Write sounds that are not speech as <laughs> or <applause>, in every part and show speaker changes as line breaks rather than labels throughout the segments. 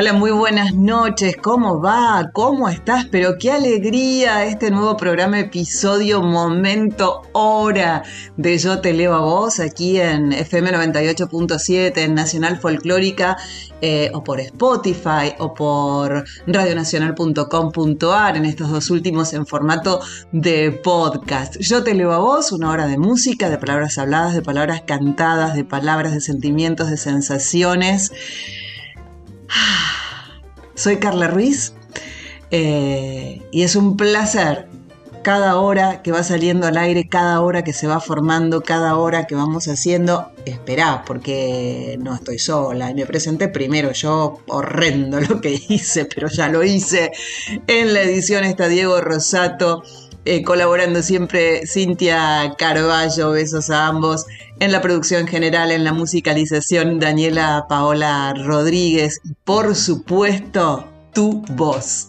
Hola, muy buenas noches. ¿Cómo va? ¿Cómo estás? Pero qué alegría este nuevo programa, episodio, momento, hora de Yo Te Leo a Vos aquí en FM 98.7, en Nacional Folclórica, eh, o por Spotify, o por radionacional.com.ar, en estos dos últimos en formato de podcast. Yo Te Leo a Vos, una hora de música, de palabras habladas, de palabras cantadas, de palabras, de sentimientos, de sensaciones. Soy Carla Ruiz eh, y es un placer cada hora que va saliendo al aire, cada hora que se va formando, cada hora que vamos haciendo. Esperá, porque no estoy sola. Y me presenté primero yo, horrendo lo que hice, pero ya lo hice. En la edición está Diego Rosato. Eh, colaborando siempre Cintia Carballo, besos a ambos, en la producción general, en la musicalización, Daniela Paola Rodríguez, por supuesto, tu voz.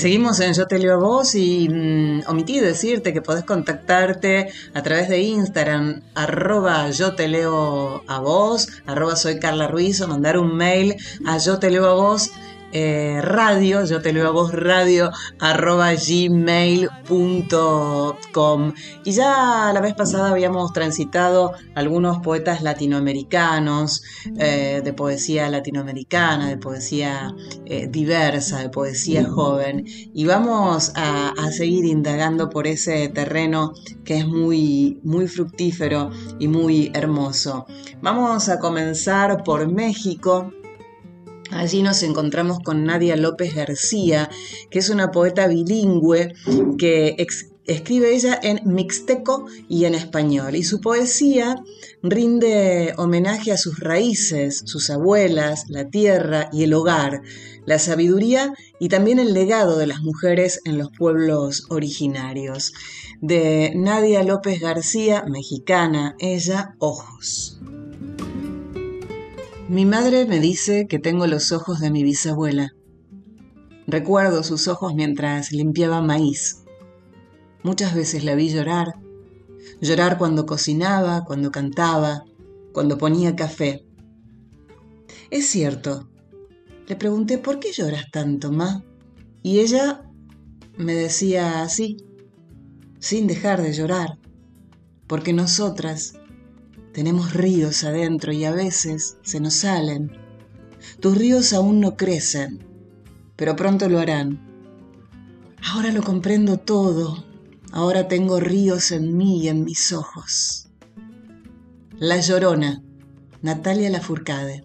seguimos en Yo Te Leo a Vos y mm, omití decirte que podés contactarte a través de Instagram, arroba Yo Te Leo a Vos, arroba soy Carla Ruiz o mandar un mail a Yo Te Leo a Vos eh, radio, yo te leo a vos radio, arroba gmail.com. Y ya la vez pasada habíamos transitado algunos poetas latinoamericanos, eh, de poesía latinoamericana, de poesía eh, diversa, de poesía joven. Y vamos a, a, seguir indagando por ese terreno que es muy, muy fructífero y muy hermoso. Vamos a comenzar por México. Allí nos encontramos con Nadia López García, que es una poeta bilingüe que escribe ella en mixteco y en español. Y su poesía rinde homenaje a sus raíces, sus abuelas, la tierra y el hogar, la sabiduría y también el legado de las mujeres en los pueblos originarios. De Nadia López García, mexicana, ella, Ojos. Mi madre me dice que tengo los ojos de mi bisabuela. Recuerdo sus ojos mientras limpiaba maíz. Muchas veces la vi llorar. Llorar cuando cocinaba, cuando cantaba, cuando ponía café. Es cierto. Le pregunté, ¿por qué lloras tanto, ma? Y ella me decía así, sin dejar de llorar, porque nosotras tenemos ríos adentro y a veces se nos salen. Tus ríos aún no crecen, pero pronto lo harán. Ahora lo comprendo todo. Ahora tengo ríos en mí y en mis ojos. La Llorona, Natalia Lafourcade.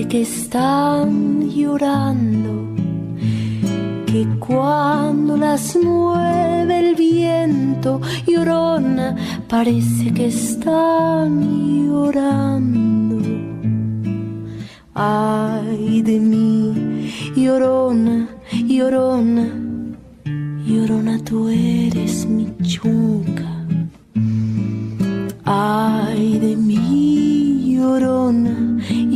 parece que están llorando. Que cuando las mueve el viento, llorona, parece que están llorando. Ay de mí, llorona, llorona, llorona, tú eres mi chunca. Ay de mí, llorona,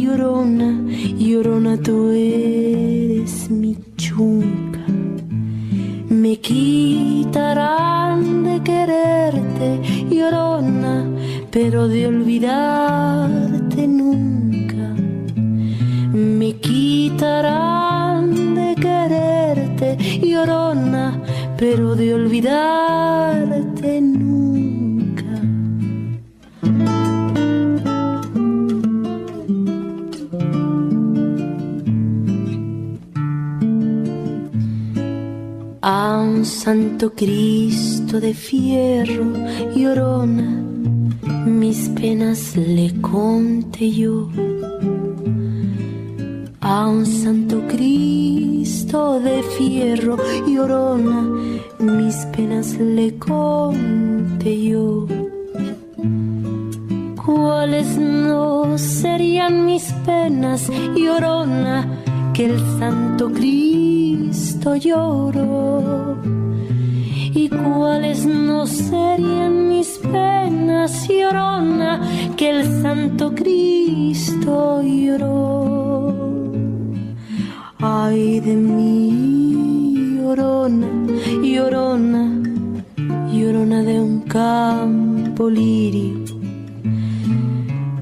llorona, llorona, tú eres mi chunca. Me quitarán de quererte, llorona, pero de olvidarte nunca. Me quitarán de quererte, llorona, pero de olvidarte santo Cristo de fierro, llorona, mis penas le conté yo. A un santo Cristo de fierro, llorona, mis penas le conté yo. ¿Cuáles no serían mis penas, llorona, que el santo Cristo lloró? ¿Y cuáles no serían mis penas, llorona, que el santo Cristo lloró? Ay de mí, llorona, llorona, llorona de un campo lirio.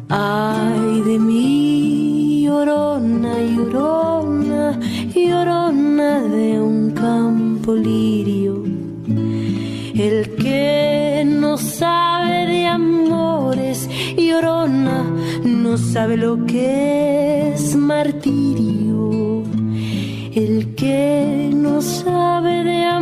Ay de mí, llorona, llorona, llorona de un campo lirio. El que no sabe de amores, llorona, no sabe lo que es martirio. El que no sabe de amores,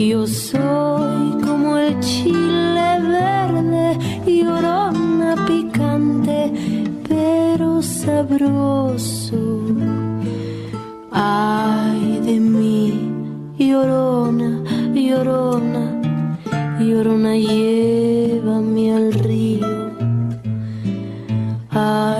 Yo soy como el chile verde, llorona, picante pero sabroso. Ay de mí, llorona, llorona, llorona, llévame al río. Ay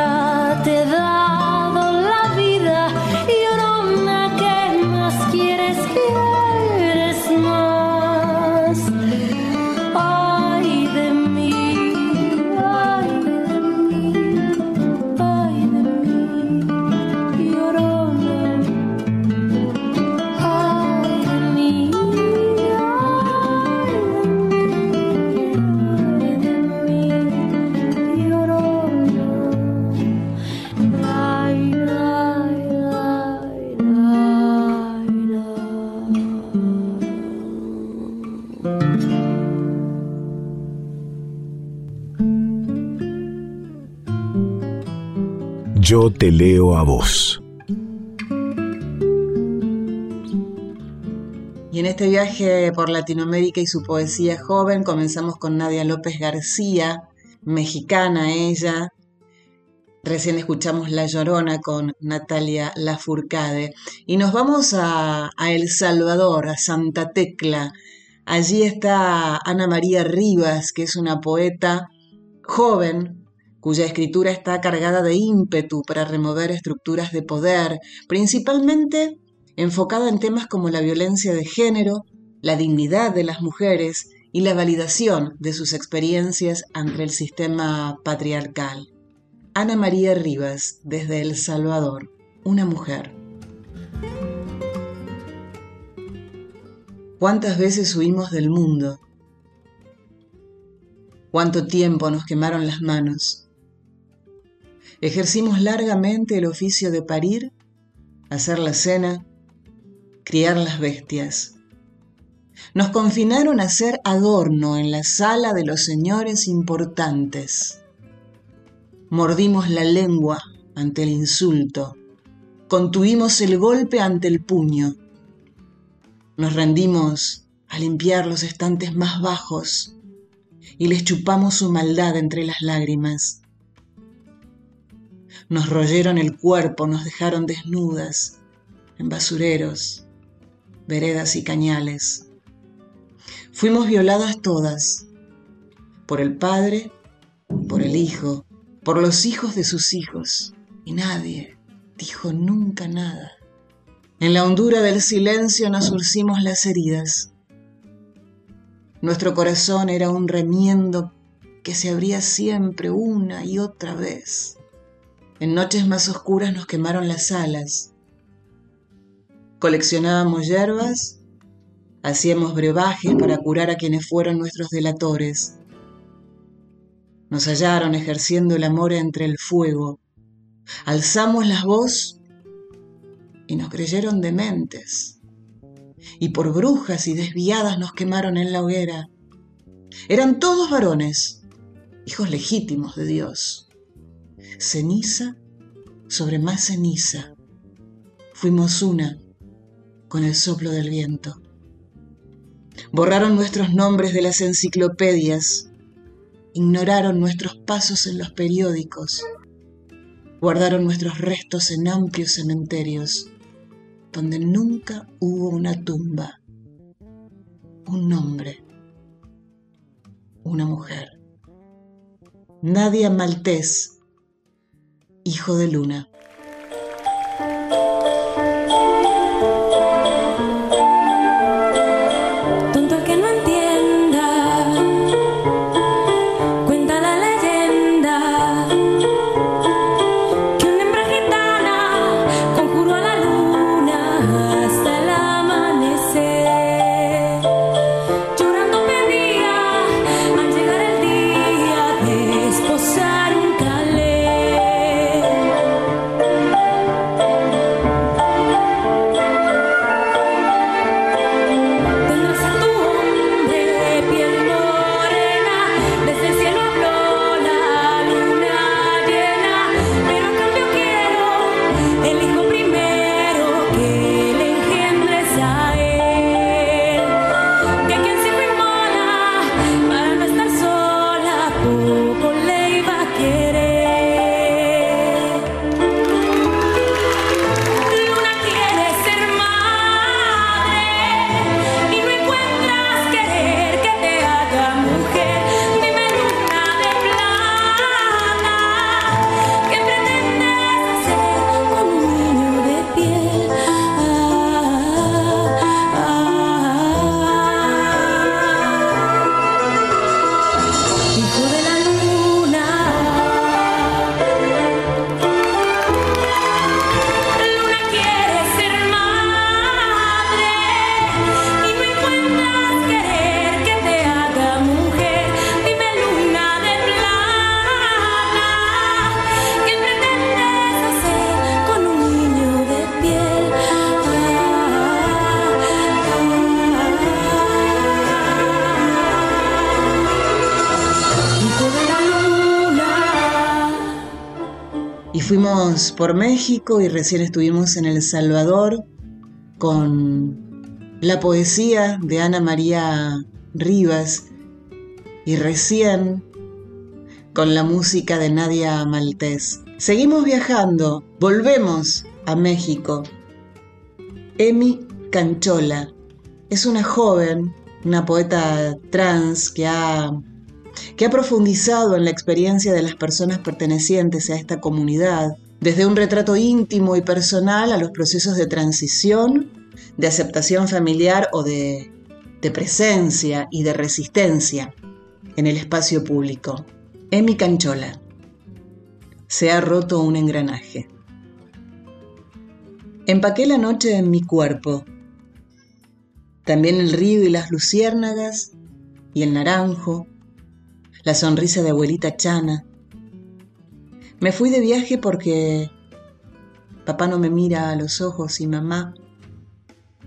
Si ya te he
Yo te leo a vos.
Y en este viaje por Latinoamérica y su poesía joven comenzamos con Nadia López García, mexicana ella. Recién escuchamos La Llorona con Natalia Lafourcade. Y nos vamos a, a El Salvador, a Santa Tecla. Allí está Ana María Rivas, que es una poeta joven cuya escritura está cargada de ímpetu para remover estructuras de poder, principalmente enfocada en temas como la violencia de género, la dignidad de las mujeres y la validación de sus experiencias ante el sistema patriarcal. Ana María Rivas, desde El Salvador, una mujer. ¿Cuántas veces huimos del mundo? ¿Cuánto tiempo nos quemaron las manos? Ejercimos largamente el oficio de parir, hacer la cena, criar las bestias. Nos confinaron a ser adorno en la sala de los señores importantes. Mordimos la lengua ante el insulto, contuvimos el golpe ante el puño. Nos rendimos a limpiar los estantes más bajos y les chupamos su maldad entre las lágrimas. Nos royeron el cuerpo, nos dejaron desnudas en basureros, veredas y cañales. Fuimos violadas todas, por el Padre, por el Hijo, por los hijos de sus hijos, y nadie dijo nunca nada. En la hondura del silencio nos surcimos las heridas. Nuestro corazón era un remiendo que se abría siempre una y otra vez. En noches más oscuras nos quemaron las alas. Coleccionábamos hierbas, hacíamos brebajes para curar a quienes fueron nuestros delatores. Nos hallaron ejerciendo el amor entre el fuego. Alzamos la voz y nos creyeron dementes. Y por brujas y desviadas nos quemaron en la hoguera. Eran todos varones, hijos legítimos de Dios ceniza sobre más ceniza. Fuimos una con el soplo del viento. Borraron nuestros nombres de las enciclopedias, ignoraron nuestros pasos en los periódicos, guardaron nuestros restos en amplios cementerios, donde nunca hubo una tumba, un nombre, una mujer. Nadia Maltés hijo de luna. Por México y recién estuvimos en El Salvador con la poesía de Ana María Rivas y recién con la música de Nadia Maltés. Seguimos viajando, volvemos a México. Emi Canchola es una joven, una poeta trans que ha, que ha profundizado en la experiencia de las personas pertenecientes a esta comunidad, desde un retrato íntimo y personal a los procesos de transición, de aceptación familiar o de, presencia y de resistencia en el espacio público. Emi Canchola. Se ha roto un engranaje. Empaqué la noche en mi cuerpo. También el río y las luciérnagas y el naranjo, la sonrisa de abuelita Chana. Me fui de viaje porque papá no me mira a los ojos y mamá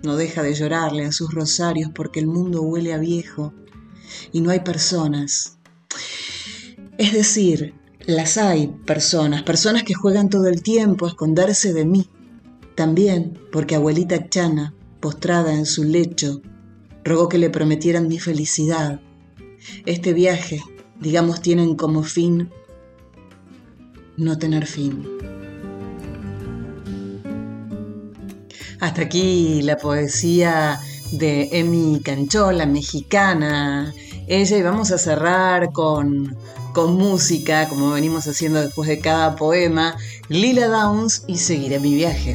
no deja de llorarle a sus rosarios porque el mundo huele a viejo y no hay personas es decir, las hay personas, personas que juegan todo el tiempo a esconderse de mí. También porque abuelita Chana, postrada en su lecho, rogó que le prometieran mi felicidad. Este viaje, digamos, tienen como fin no tener fin. Hasta aquí la poesía de Emi Canchola, mexicana. Ella y vamos a cerrar con con música, como venimos haciendo después de cada poema, Lila Downs y seguiré mi viaje.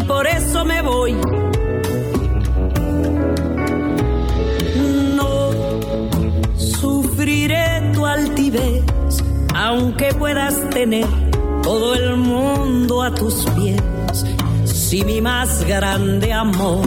por eso me voy. No sufriré tu altivez, aunque puedas tener todo el mundo a tus pies. Si mi más grande amor,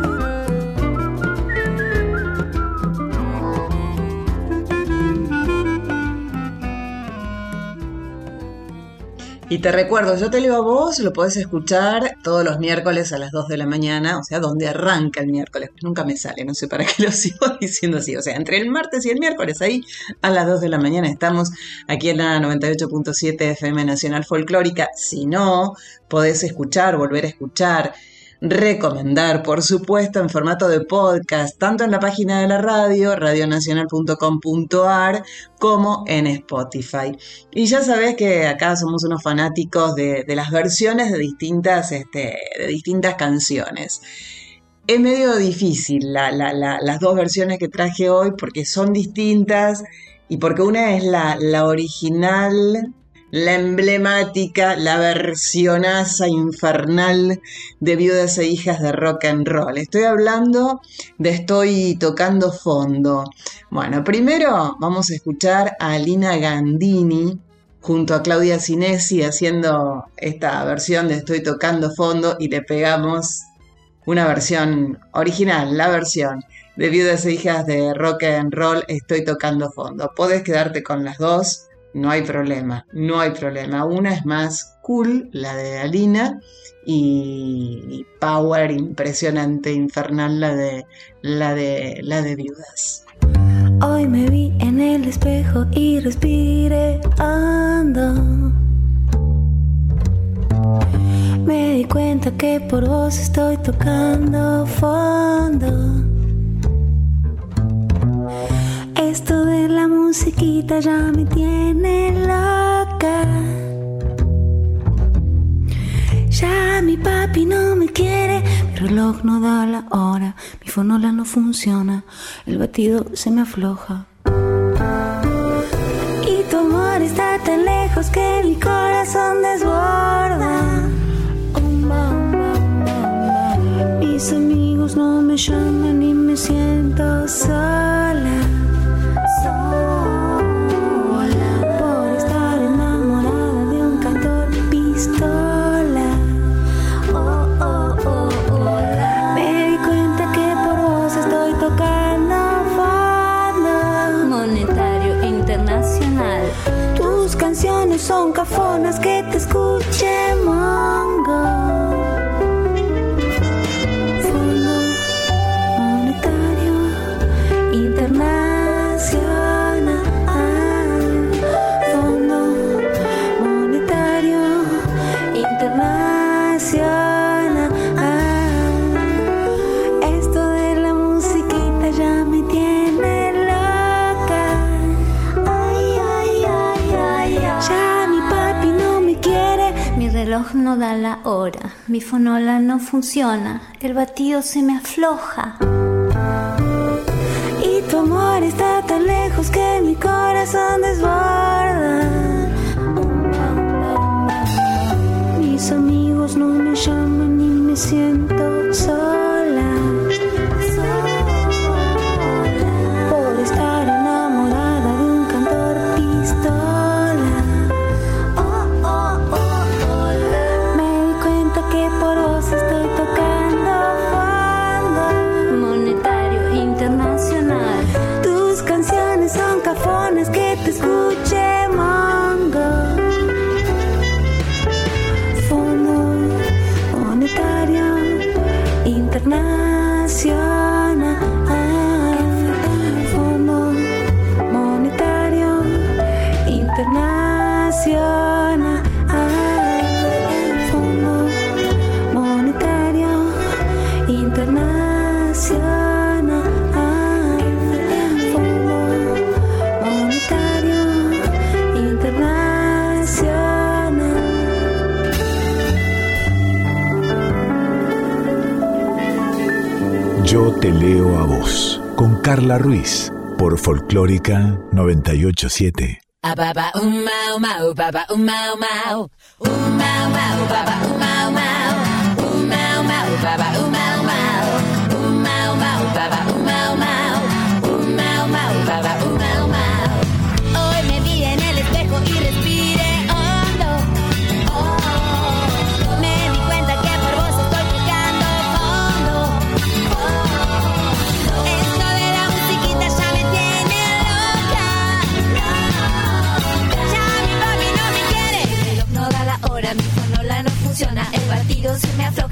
Te recuerdo, yo te leo a vos, lo podés escuchar todos los miércoles a las 2 de la mañana, o sea, donde arranca el miércoles. Nunca me sale, no sé para qué <laughs> lo sigo diciendo así. O sea, entre el martes y el miércoles, ahí a las 2 de la mañana estamos aquí en la 98.7 FM Nacional Folclórica. Si no, podés escuchar, volver a escuchar recomendar, por supuesto, en formato de podcast, tanto en la página de la radio, radionacional.com.ar, como en Spotify. Y ya sabes que acá somos unos fanáticos de, las versiones de distintas, este, de distintas canciones. Es medio difícil las dos versiones que traje hoy porque son distintas y porque una es la original la emblemática, la versionaza infernal de viudas e hijas de rock and roll. Estoy hablando de Estoy tocando fondo. Bueno, primero vamos a escuchar a Alina Gandini junto a Claudia Cinesi haciendo esta versión de Estoy tocando fondo y le pegamos una versión original, la versión de viudas e hijas de rock and roll Estoy tocando fondo. Puedes quedarte con las dos no hay problema, no hay problema. Una es más cool, la de Alina, y, power impresionante, infernal, la de, la de, la de viudas.
Hoy me vi en el espejo y respiré ando. Me di cuenta que por vos estoy tocando fondo. Esto de la musiquita ya me tiene loca. Ya mi papi no me quiere, mi reloj no da la hora, mi fonola no funciona, el batido se me afloja. Y tu amor está tan lejos que mi corazón desborda. Mis amigos no me llaman y me siento sola. Funciona, el batido se me afloja. Y tu amor está tan lejos que mi corazón desborda. Mis amigos no me llaman ni me siento sola.
Carla Ruiz por Folclórica 987.
Hoy me vi en el espejo y respiré
oídos se me aflojan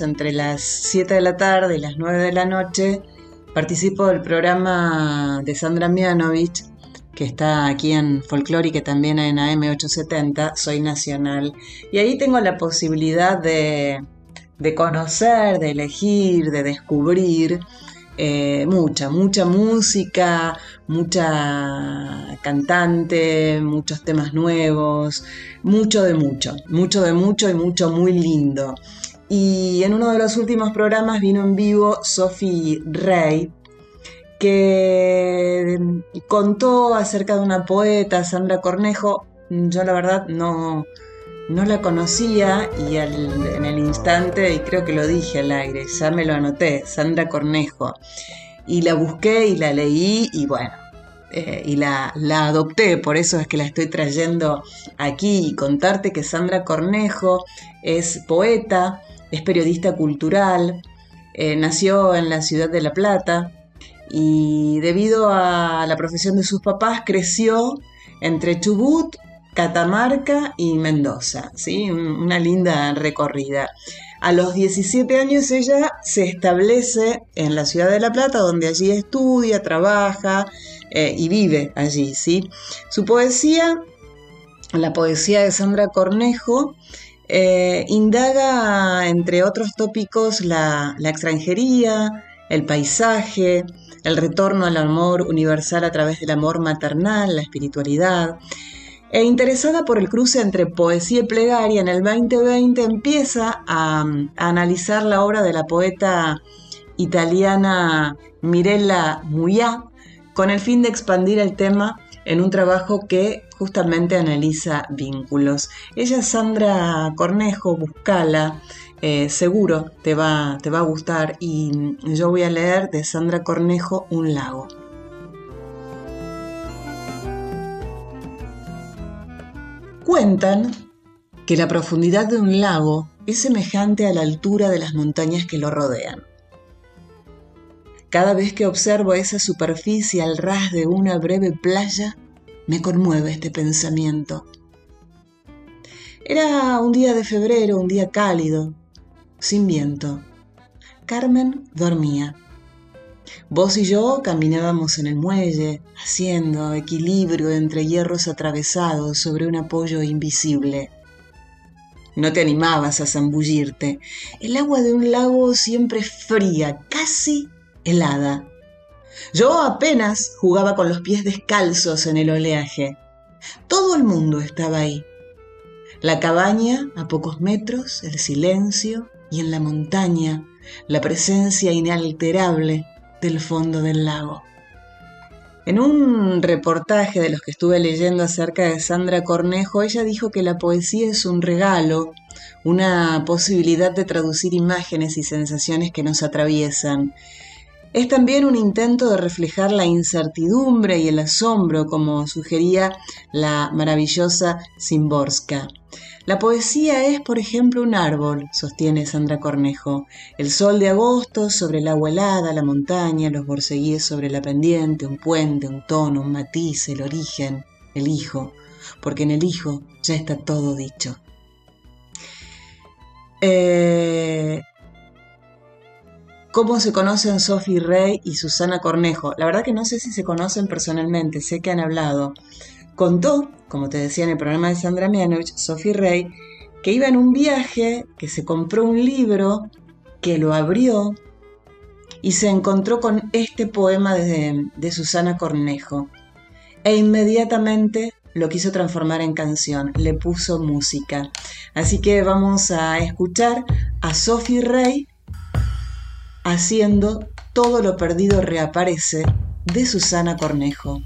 entre las 7 de la tarde y las 9 de la noche participo del programa de Sandra Mianovich, que está aquí en Folclórica y también en AM870, Soy Nacional. Y ahí tengo la posibilidad de, de conocer, de elegir, de descubrir eh, mucha, mucha música, mucha cantante, muchos temas nuevos, mucho de mucho, mucho de mucho y mucho muy lindo. Y en uno de los últimos programas vino en vivo Sophie Rey, que contó acerca de una poeta, Sandra Cornejo. Yo la verdad no, no la conocía y en el instante, y creo que lo dije al aire, ya me lo anoté, Sandra Cornejo. Y la busqué y la leí y bueno, eh, y la, la, adopté, por eso es que la estoy trayendo aquí y contarte que Sandra Cornejo es poeta, es periodista cultural, eh, nació en la ciudad de La Plata y debido a la profesión de sus papás creció entre Chubut Catamarca y Mendoza, ¿sí? Una linda recorrida. A los 17 años ella se establece en la ciudad de La Plata, donde allí estudia, trabaja eh, y vive allí, ¿sí? Su poesía, la poesía de Sandra Cornejo, eh, indaga, entre otros tópicos, la, extranjería, el paisaje, el retorno al amor universal a través del amor maternal, la espiritualidad. E interesada por el cruce entre poesía y plegaria, en el 2020 empieza a, analizar la obra de la poeta italiana Mirella Muyá con el fin de expandir el tema en un trabajo que justamente analiza vínculos. Ella, Sandra Cornejo, buscala, eh, seguro te va, te va a gustar y yo voy a leer de Sandra Cornejo Un lago. Cuentan que la profundidad de un lago es semejante a la altura de las montañas que lo rodean. Cada vez que observo esa superficie al ras de una breve playa, me conmueve este pensamiento. Era un día de febrero, un día cálido, sin viento. Carmen dormía. Vos y yo caminábamos en el muelle, haciendo equilibrio entre hierros atravesados sobre un apoyo invisible. No te animabas a zambullirte. El agua de un lago siempre fría, casi helada. Yo apenas jugaba con los pies descalzos en el oleaje. Todo el mundo estaba ahí. La cabaña a pocos metros, el silencio y en la montaña la presencia inalterable del fondo del lago. En un reportaje de los que estuve leyendo acerca de Sandra Cornejo, ella dijo que la poesía es un regalo, una posibilidad de traducir imágenes y sensaciones que nos atraviesan. Es también un intento de reflejar la incertidumbre y el asombro, como sugería la maravillosa Simborska. La poesía es, por ejemplo, un árbol, sostiene Sandra Cornejo. El sol de agosto sobre el agua helada, la montaña, los borceguíes sobre la pendiente, un puente, un tono, un matiz, el origen, el hijo, porque en el hijo ya está todo dicho. Eh, ¿Cómo se conocen Sophie Rey y Susana Cornejo? La verdad que no sé si se conocen personalmente, sé que han hablado. Contó, como te decía en el programa de Sandra Mianovich, Sophie Rey, que iba en un viaje, que se compró un libro, que lo abrió y se encontró con este poema de, de Susana Cornejo. E inmediatamente lo quiso transformar en canción, le puso música. Así que vamos a escuchar a Sophie Rey haciendo Todo lo perdido reaparece de Susana Cornejo.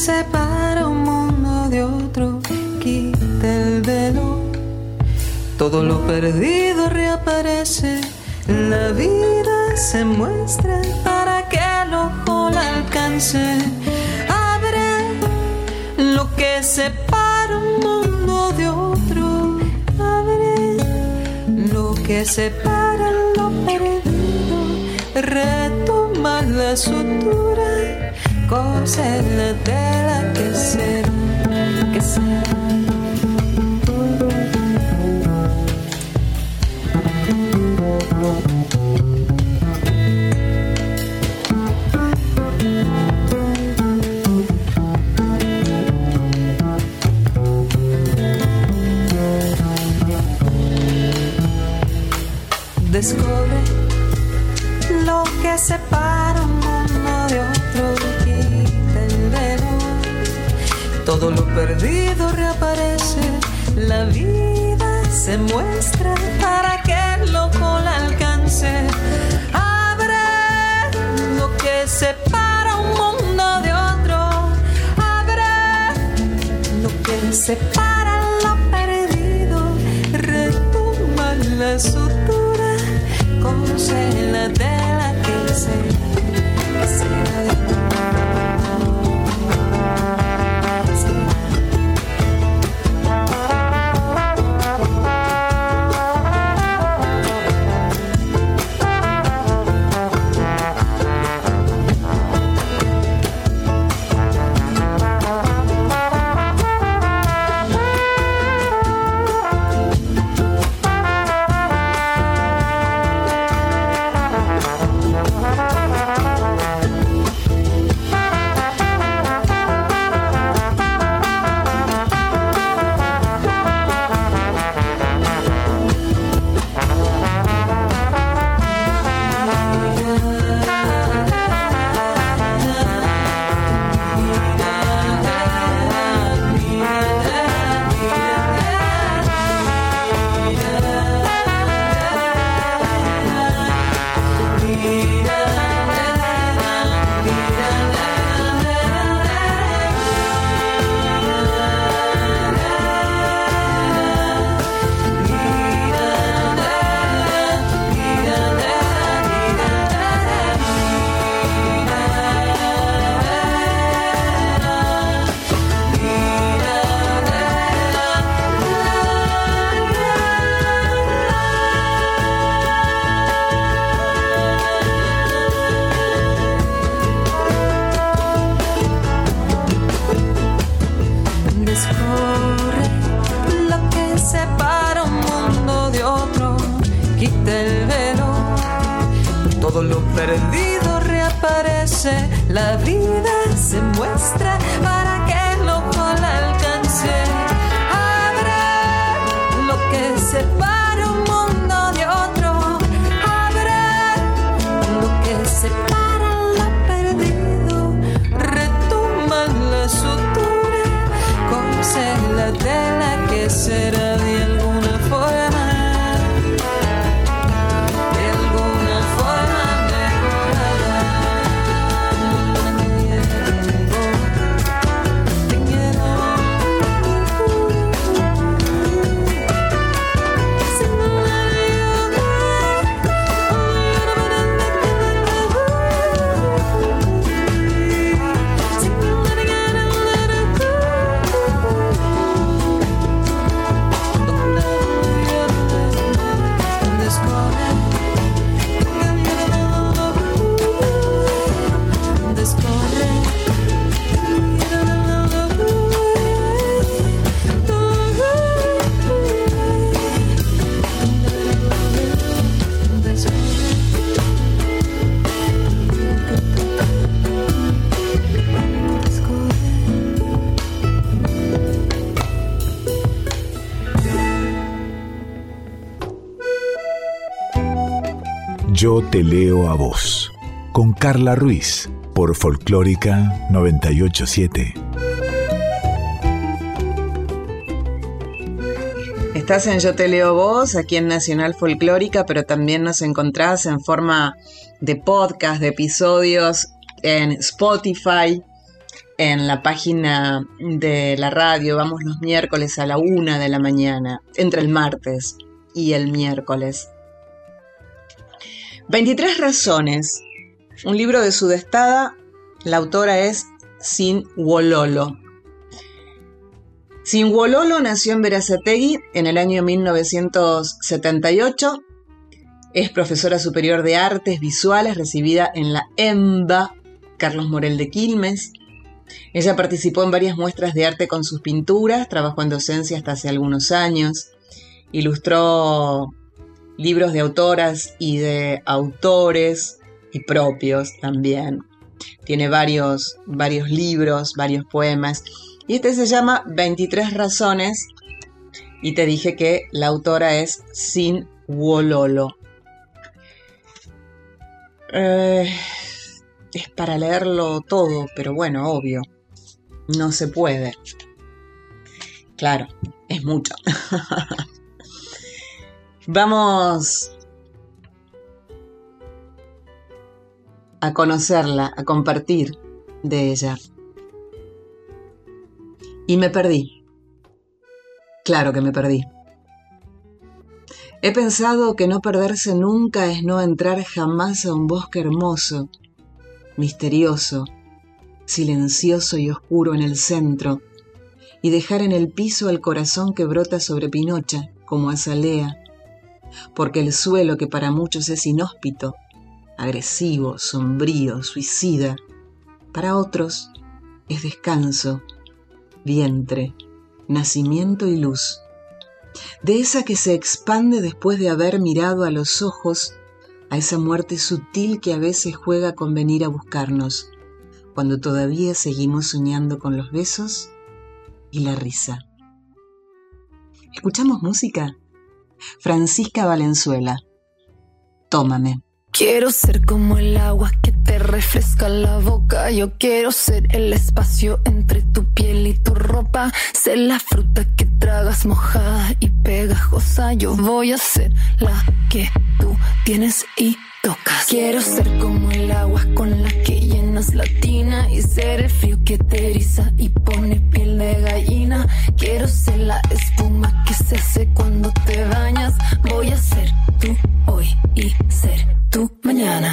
Separa un mundo de otro, quita el velo. Todo lo perdido reaparece, la vida se muestra para que el ojo la alcance. Abre lo que separa un mundo de otro, abre lo que separa lo perdido, retoma la sutura, cose la tela que será, que será. Que separa
Yo te leo a vos. Con Carla Ruiz. Por Folclórica 987.
Estás en Yo Te Leo Vos, aquí en Nacional Folclórica, pero también nos encontrás en forma de podcast, de episodios en Spotify, en la página de la radio. Vamos los miércoles a la una de la mañana, entre el martes y el miércoles. 23 razones. Un libro de Sudestada. La autora es Sin Wololo. Sin Wololo nació en Verazategui en el año 1978. Es profesora superior de artes visuales recibida en la EMBA Carlos Morel de Quilmes. Ella participó en varias muestras de arte con sus pinturas, trabajó en docencia hasta hace algunos años, ilustró libros de autoras y de autores y propios también. Tiene varios, varios libros, varios poemas. Y este se llama 23 razones. Y te dije que la autora es Sin Wololo. Eh, es para leerlo todo, pero bueno, obvio. No se puede. Claro, es mucho. <laughs> Vamos a conocerla, a compartir de ella. Y me perdí. Claro que me perdí. He pensado que no perderse nunca es no entrar jamás a un bosque hermoso, misterioso, silencioso y oscuro en el centro, y dejar en el piso al corazón que brota sobre Pinocha como azalea, porque el suelo que para muchos es inhóspito, agresivo, sombrío, suicida, para otros es descanso, vientre, nacimiento y luz, de esa que se expande después de haber mirado a los ojos a esa muerte sutil que a veces juega con venir a buscarnos, cuando todavía seguimos soñando con los besos y la risa. ¿Escuchamos música? Francisca Valenzuela. Tómame.
Quiero ser como el agua que te refresca la boca. Yo quiero ser el espacio entre tu piel y tu ropa. Ser la fruta que tragas mojada y pegajosa. Yo voy a ser la que tú tienes y Quiero ser como el agua con la que llenas la tina y ser el frío que te eriza y pone piel de gallina. Quiero ser la espuma que se hace cuando te bañas. Voy a ser tú hoy y ser tú mañana.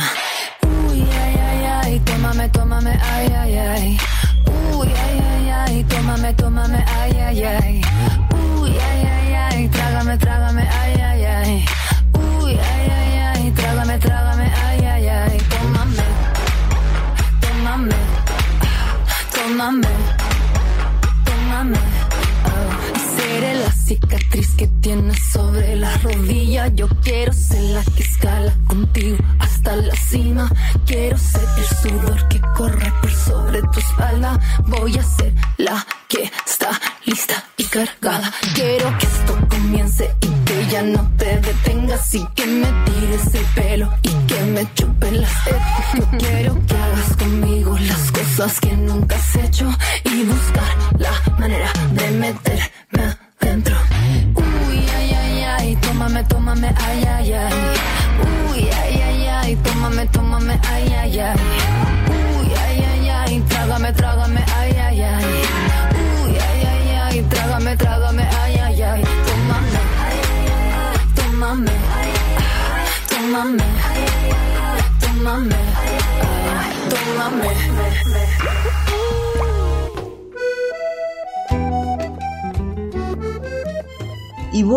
Que tienes sobre la rodilla. Yo quiero ser la que escala contigo hasta la cima. Quiero ser el sudor que corre por sobre tu espalda. Voy a ser la que está lista y cargada. Quiero que esto comience y que ya no te detengas y que me tires el pelo y que me chupen las tetas. Yo quiero que hagas conmigo las cosas que nunca has hecho y buscar la manera de meterme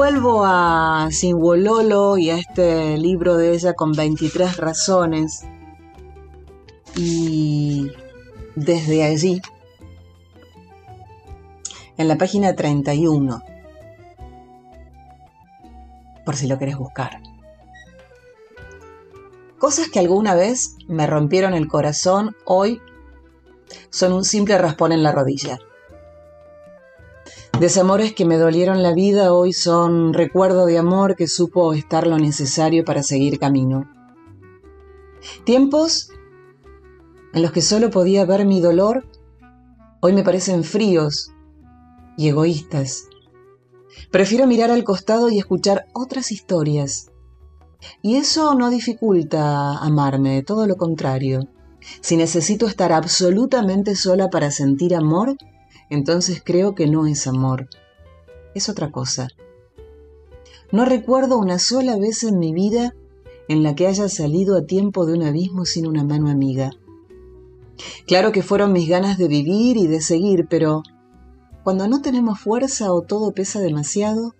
vuelvo a Sinwololo y a este libro de ella con 23 razones. Y desde allí, en la página 31, por si lo querés buscar. Cosas que alguna vez me rompieron el corazón, hoy son un simple raspón en la rodilla. Desamores que me dolieron la vida hoy son recuerdo de amor que supo estar lo necesario para seguir camino. Tiempos en los que solo podía ver mi dolor, hoy me parecen fríos y egoístas. Prefiero mirar al costado y escuchar otras historias. Y eso no dificulta amarme, todo lo contrario. Si necesito estar absolutamente sola para sentir amor, entonces creo que no es amor, es otra cosa. No recuerdo una sola vez en mi vida en la que haya salido a tiempo de un abismo sin una mano amiga. Claro que fueron mis ganas de vivir y de seguir, pero cuando no tenemos fuerza o todo pesa demasiado,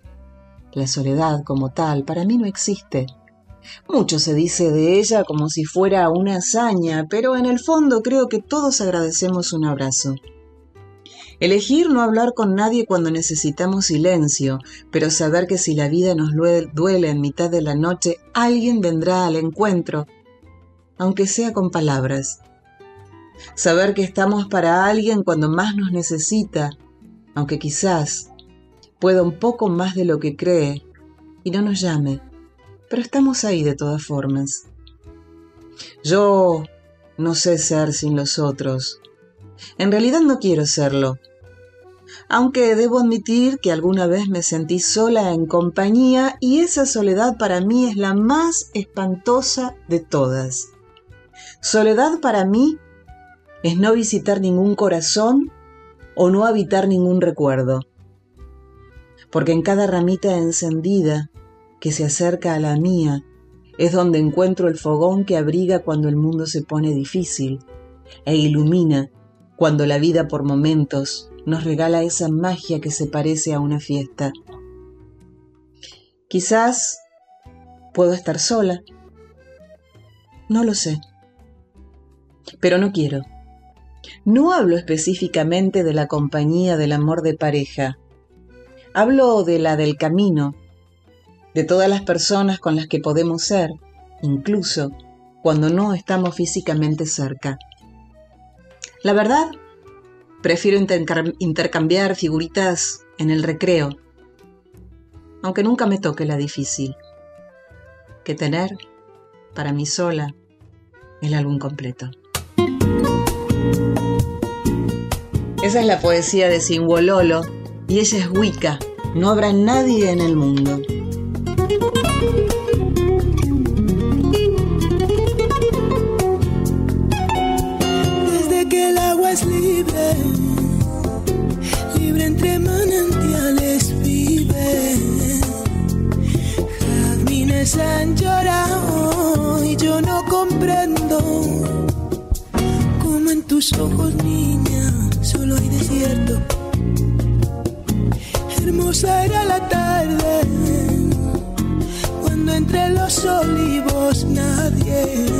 la soledad como tal para mí no existe. Mucho se dice de ella como si fuera una hazaña, pero en el fondo creo que todos agradecemos un abrazo. Elegir no hablar con nadie cuando necesitamos silencio, pero saber que si la vida nos duele en mitad de la noche, alguien vendrá al encuentro, aunque sea con palabras. Saber que estamos para alguien cuando más nos necesita, aunque quizás pueda un poco más de lo que cree y no nos llame, pero estamos ahí de todas formas. Yo no sé ser sin los otros. En realidad no quiero serlo aunque debo admitir que alguna vez me sentí sola en compañía y esa soledad para mí es la más espantosa de todas. Soledad para mí es no visitar ningún corazón o no habitar ningún recuerdo. Porque en cada ramita encendida que se acerca a la mía es donde encuentro el fogón que abriga cuando el mundo se pone difícil e ilumina cuando la vida por momentos nos regala esa magia que se parece a una fiesta. Quizás puedo estar sola. No lo sé. Pero no quiero. No hablo específicamente de la compañía del amor de pareja. Hablo de la del camino, de todas las personas con las que podemos ser, incluso cuando no estamos físicamente cerca. La verdad Prefiero intercambiar figuritas en el recreo, aunque nunca me toque la difícil, que tener, para mí sola, el álbum completo. Esa es la poesía de Sinwololo y ella es Wicca. No habrá nadie en el mundo.
Es libre entre manantiales vive. Jazmines han llorado y yo no comprendo cómo en tus ojos, niña, solo hay desierto. Hermosa era la tarde cuando entre los olivos nadie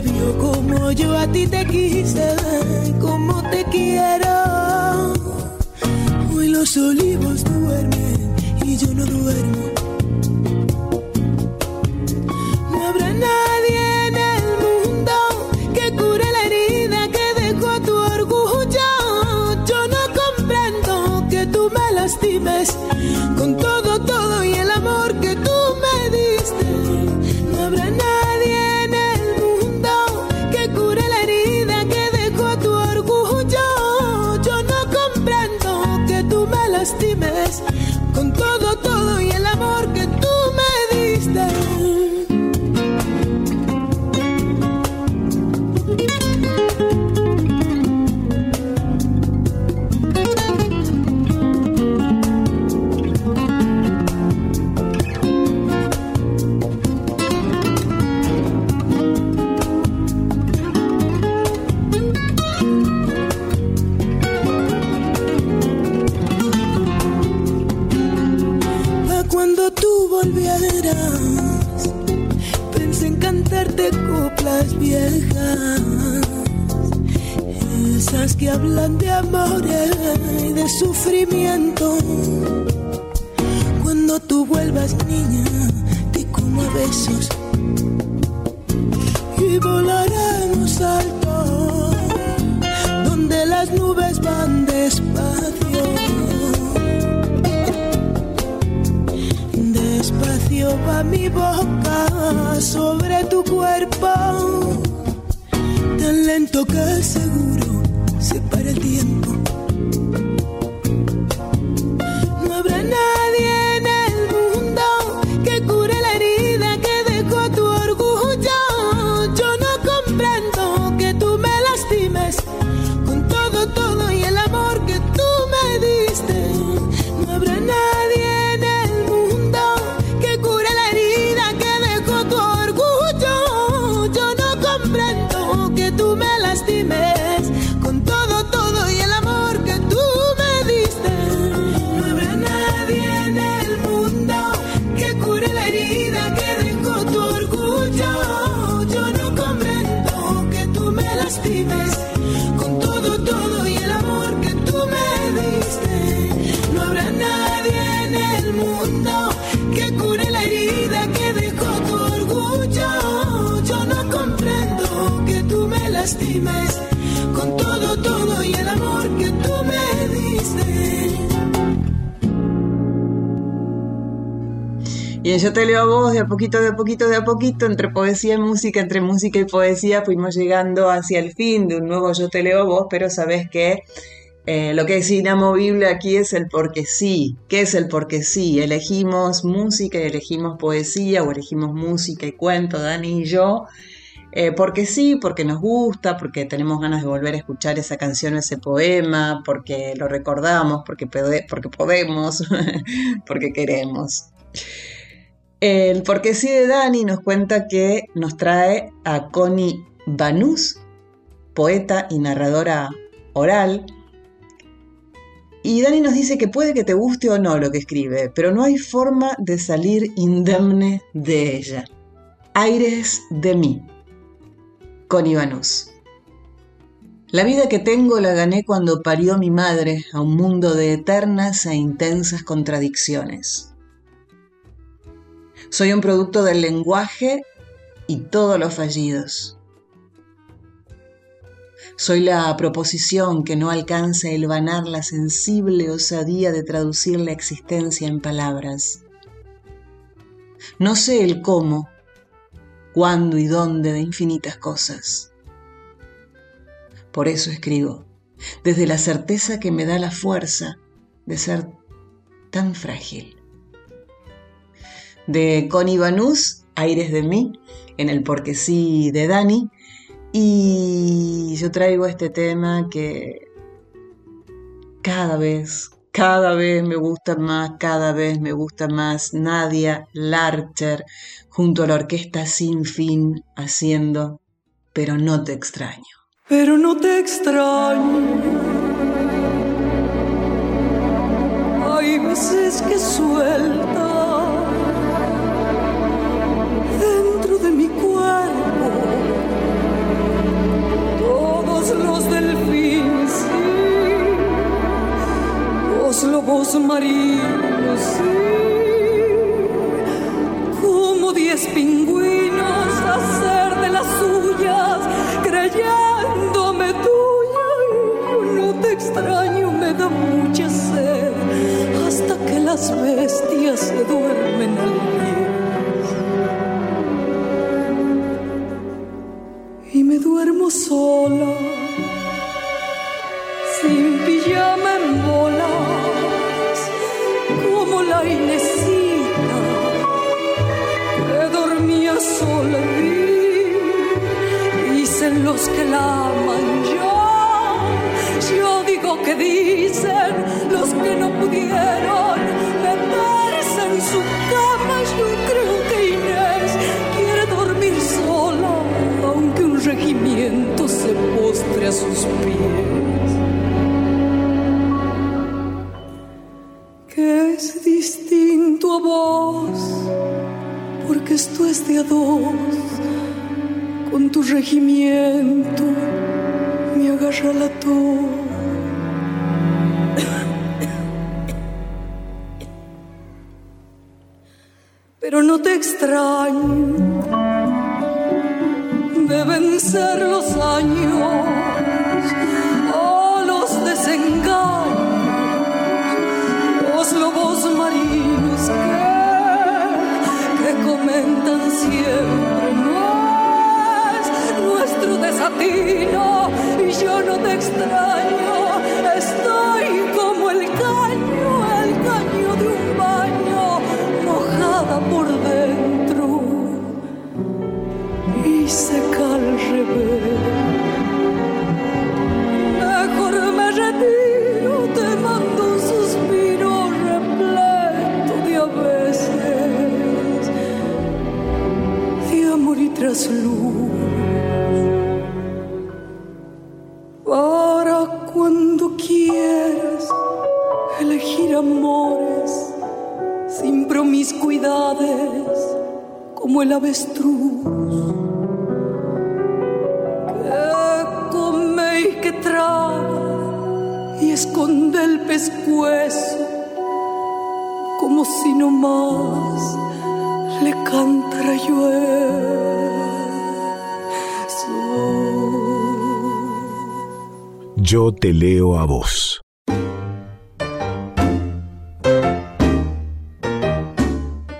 Vio como yo a ti te quise, como te quiero. Hoy los olivos duermen y yo no duermo. No habrá nadie en el mundo que cure la herida que dejó tu orgullo. Yo no comprendo que tú me lastimes que hablan de amor y de sufrimiento. Cuando tú vuelvas, niña, te como a besos y volaremos alto, donde las nubes van despacio. Despacio va mi boca sobre tu cuerpo, tan lento que seguro Yo
te leo a vos de a poquito, de a poquito, de a poquito, entre poesía y música, entre música y poesía, fuimos llegando hacia el fin de un nuevo Yo te leo a vos, pero sabes que eh, lo que es inamovible aquí es el porque sí. ¿Qué es el porque sí? Elegimos música y elegimos poesía o elegimos música y cuento, Dani y yo. eh, porque sí, porque nos gusta, porque tenemos ganas de volver a escuchar esa canción, ese poema, porque lo recordamos, porque, porque podemos, <laughs> porque queremos. El porque sí de Dani nos cuenta que nos trae a Connie Banús, poeta y narradora oral. Y Dani nos dice que puede que te guste o no lo que escribe, pero no hay forma de salir indemne de ella. Aires de mí. Connie Banús. La vida que tengo la gané cuando parió mi madre a un mundo de eternas e intensas contradicciones. Soy un producto del lenguaje y todos los fallidos. Soy la proposición que no alcanza a hilvanar la sensible osadía de traducir la existencia en palabras. No sé el cómo, cuándo y dónde de infinitas cosas. Por eso escribo, desde la certeza que me da la fuerza de ser tan frágil de Connie Banús, Aires de mí, en el Porque sí de Dani. Y yo traigo este tema que cada vez, cada vez me gusta más, cada vez me gusta más Nadia Larcher junto a la orquesta Sin Fin haciendo Pero no te extraño.
pero no te extraño. Hay veces que suelta los delfines, sí, los lobos marinos, sí, como diez pingüinos hacer de las suyas, creyéndome tuya. No te extraño, me da mucha sed, hasta que las bestias se duermen al pie. Y me duermo sola, Inesita que dormía sola dicen los que la aman yo, yo digo que dicen los que no pudieron meterse en su cama, yo creo que Inés quiere dormir sola, aunque un regimiento se postre a sus pies. Porque esto es de a dos. Con tu regimiento me agarra la tos. Pero no te extraño, deben ser los años comentan siempre es nuestro desatino y yo no te extraño,
Yo te leo a vos.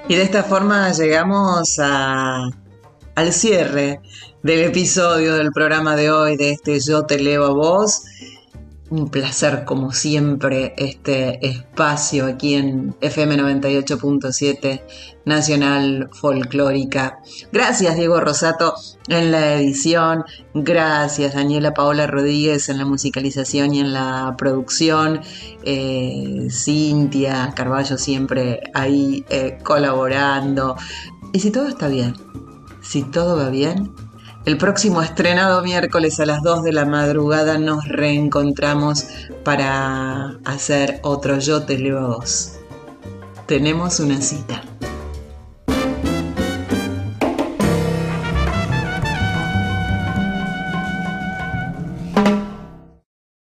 Y de esta forma llegamos al cierre del episodio del programa de hoy, de este Yo te leo a vos. Un placer, como siempre, este espacio aquí en FM 98.7 Nacional Folclórica. Gracias, Diego Rosato, en la edición. Gracias, Daniela Paola Rodríguez, en la musicalización y en la producción. Eh, Cintia Carballo siempre ahí eh, colaborando. Y si todo está bien, si todo va bien, el próximo estrenado miércoles a las 2 de la madrugada nos reencontramos para hacer otro Yo te a vos. Tenemos una cita.